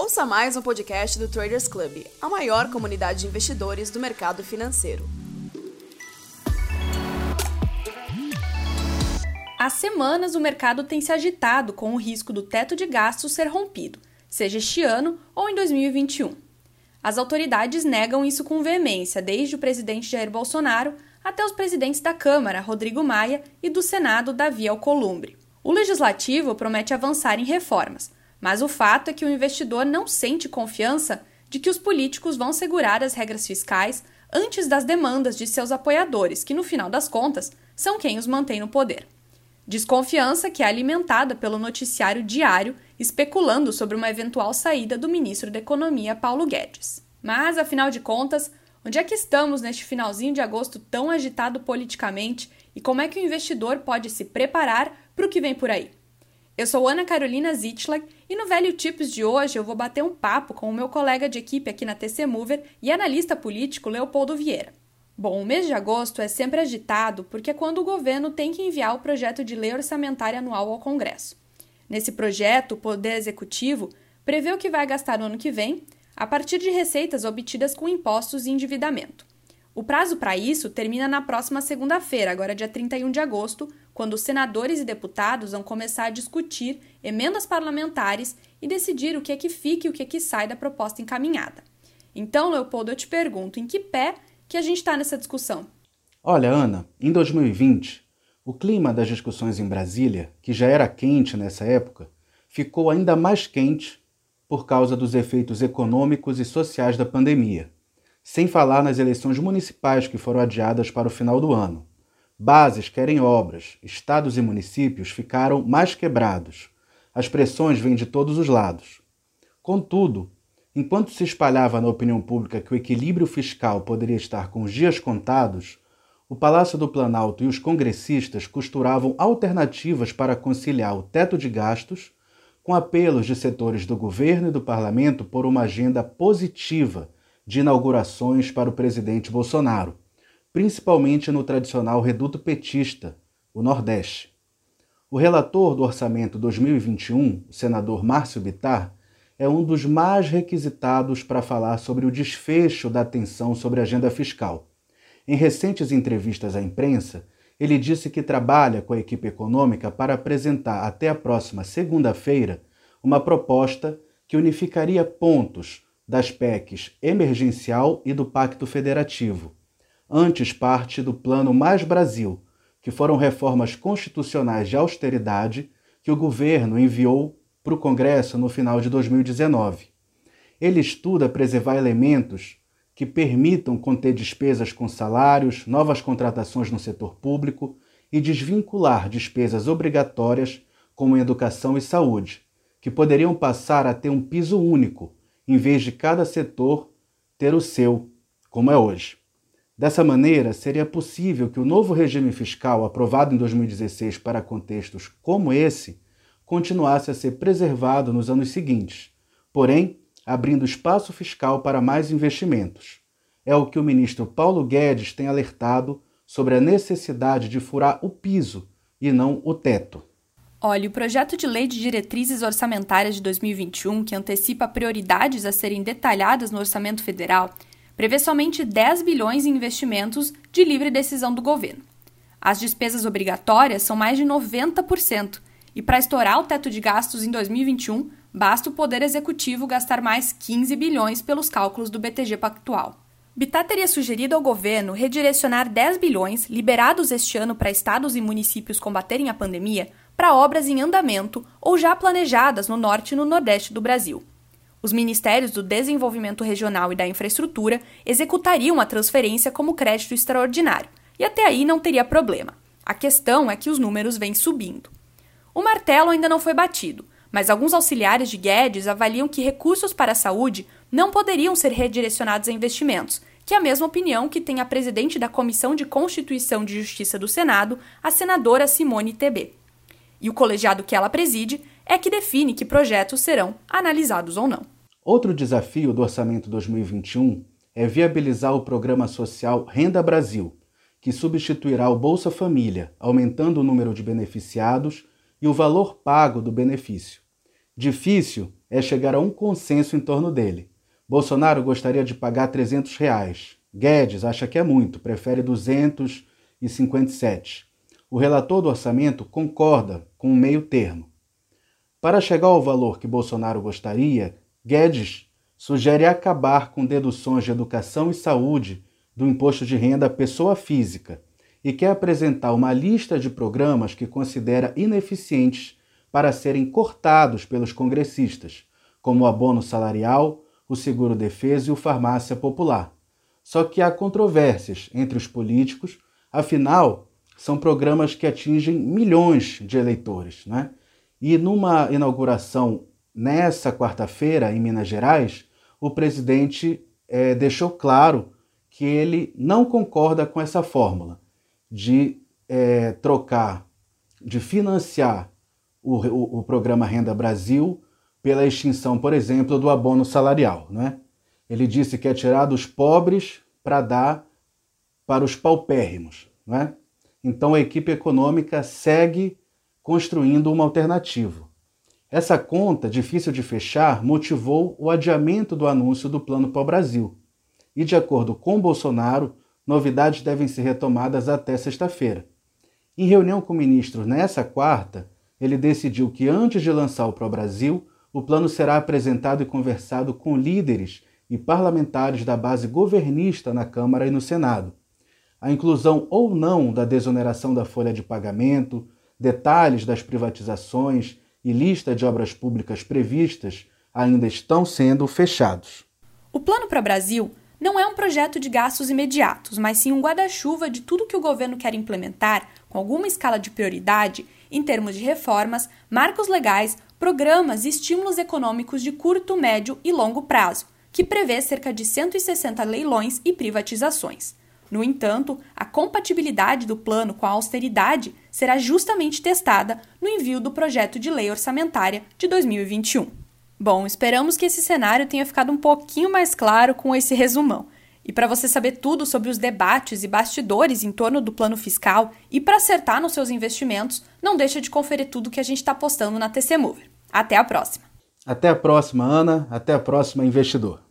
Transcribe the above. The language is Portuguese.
Ouça mais um podcast do Traders Club, a maior comunidade de investidores do mercado financeiro. Há semanas o mercado tem se agitado com o risco do teto de gastos ser rompido, seja este ano ou em 2021. As autoridades negam isso com veemência, desde o presidente Jair Bolsonaro até os presidentes da Câmara, Rodrigo Maia, e do Senado, Davi Alcolumbre. O legislativo promete avançar em reformas, mas o fato é que o investidor não sente confiança de que os políticos vão segurar as regras fiscais antes das demandas de seus apoiadores, que no final das contas são quem os mantém no poder. Desconfiança que é alimentada pelo noticiário diário especulando sobre uma eventual saída do ministro da Economia, Paulo Guedes. Mas, afinal de contas, onde é que estamos neste finalzinho de agosto tão agitado politicamente e como é que o investidor pode se preparar para o que vem por aí? Eu sou Ana Carolina Zitlag e no Velho Tips de hoje eu vou bater um papo com o meu colega de equipe aqui na TC Mover e analista político Leopoldo Vieira. Bom, o mês de agosto é sempre agitado porque é quando o governo tem que enviar o projeto de lei orçamentária anual ao Congresso. Nesse projeto, o Poder Executivo prevê o que vai gastar no ano que vem a partir de receitas obtidas com impostos e endividamento. O prazo para isso termina na próxima segunda-feira, agora dia 31 de agosto, quando os senadores e deputados vão começar a discutir emendas parlamentares e decidir o que é que fica e o que é que sai da proposta encaminhada. Então, Leopoldo, eu te pergunto, em que pé que a gente está nessa discussão? Olha, Ana, em 2020, o clima das discussões em Brasília, que já era quente nessa época, ficou ainda mais quente por causa dos efeitos econômicos e sociais da pandemia sem falar nas eleições municipais que foram adiadas para o final do ano. Bases querem obras, estados e municípios ficaram mais quebrados. As pressões vêm de todos os lados. Contudo, enquanto se espalhava na opinião pública que o equilíbrio fiscal poderia estar com os dias contados, o Palácio do Planalto e os congressistas costuravam alternativas para conciliar o teto de gastos com apelos de setores do governo e do parlamento por uma agenda positiva de inaugurações para o presidente Bolsonaro, principalmente no tradicional reduto petista, o Nordeste. O relator do orçamento 2021, o senador Márcio Bitar, é um dos mais requisitados para falar sobre o desfecho da atenção sobre a agenda fiscal. Em recentes entrevistas à imprensa, ele disse que trabalha com a equipe econômica para apresentar até a próxima segunda-feira uma proposta que unificaria pontos das PECs emergencial e do Pacto Federativo, antes parte do Plano Mais Brasil, que foram reformas constitucionais de austeridade que o governo enviou para o Congresso no final de 2019. Ele estuda preservar elementos que permitam conter despesas com salários, novas contratações no setor público e desvincular despesas obrigatórias como educação e saúde, que poderiam passar a ter um piso único em vez de cada setor ter o seu, como é hoje. Dessa maneira, seria possível que o novo regime fiscal aprovado em 2016 para contextos como esse continuasse a ser preservado nos anos seguintes, porém, abrindo espaço fiscal para mais investimentos. É o que o ministro Paulo Guedes tem alertado sobre a necessidade de furar o piso e não o teto. Olha, o projeto de lei de diretrizes orçamentárias de 2021, que antecipa prioridades a serem detalhadas no orçamento federal, prevê somente 10 bilhões em investimentos de livre decisão do governo. As despesas obrigatórias são mais de 90%, e para estourar o teto de gastos em 2021, basta o Poder Executivo gastar mais 15 bilhões pelos cálculos do BTG Pactual. Bittar teria sugerido ao governo redirecionar 10 bilhões liberados este ano para estados e municípios combaterem a pandemia para obras em andamento ou já planejadas no norte e no nordeste do Brasil. Os Ministérios do Desenvolvimento Regional e da Infraestrutura executariam a transferência como crédito extraordinário, e até aí não teria problema. A questão é que os números vêm subindo. O martelo ainda não foi batido, mas alguns auxiliares de Guedes avaliam que recursos para a saúde não poderiam ser redirecionados a investimentos, que é a mesma opinião que tem a presidente da Comissão de Constituição e Justiça do Senado, a senadora Simone Tebet e o colegiado que ela preside é que define que projetos serão analisados ou não. Outro desafio do orçamento 2021 é viabilizar o programa social Renda Brasil, que substituirá o Bolsa Família, aumentando o número de beneficiados e o valor pago do benefício. Difícil é chegar a um consenso em torno dele. Bolsonaro gostaria de pagar 300 reais. Guedes acha que é muito, prefere 257. O relator do orçamento concorda com o meio termo. Para chegar ao valor que Bolsonaro gostaria, Guedes sugere acabar com deduções de educação e saúde do imposto de renda à pessoa física e quer apresentar uma lista de programas que considera ineficientes para serem cortados pelos congressistas, como o abono salarial, o seguro-defesa e o farmácia popular. Só que há controvérsias entre os políticos, afinal, são programas que atingem milhões de eleitores. Né? E numa inauguração nessa quarta-feira, em Minas Gerais, o presidente é, deixou claro que ele não concorda com essa fórmula de é, trocar, de financiar o, o, o, programa Renda Brasil pela extinção, por exemplo, do abono salarial. Né? Ele disse que é tirar dos pobres para dar para os paupérrimos. Né? Então a equipe econômica segue construindo uma alternativa. Essa conta, difícil de fechar, motivou o adiamento do anúncio do Plano Pau Brasil. E, de acordo com Bolsonaro, novidades devem ser retomadas até sexta-feira. Em reunião com ministros nessa quarta, ele decidiu que antes de lançar o Pro Brasil, o plano será apresentado e conversado com líderes e parlamentares da base governista na Câmara e no Senado. A inclusão ou não da desoneração da folha de pagamento, detalhes das privatizações e lista de obras públicas previstas ainda estão sendo fechados. O Plano para Brasil não é um projeto de gastos imediatos, mas sim um guarda-chuva de tudo que o governo quer implementar, com alguma escala de prioridade, em termos de reformas, marcos legais, programas e estímulos econômicos de curto, médio e longo prazo, que prevê cerca de 160 leilões e privatizações. No entanto, compatibilidade do plano com a austeridade será justamente testada no envio do projeto de lei orçamentária de 2021. Bom, esperamos que esse cenário tenha ficado um pouquinho mais claro com esse resumão. E para você saber tudo sobre os debates e bastidores em torno do plano fiscal e para acertar nos seus investimentos, não deixa de conferir tudo que a gente está postando na TC Mover. Até a próxima! Até a próxima, Ana. Até a próxima, investidor.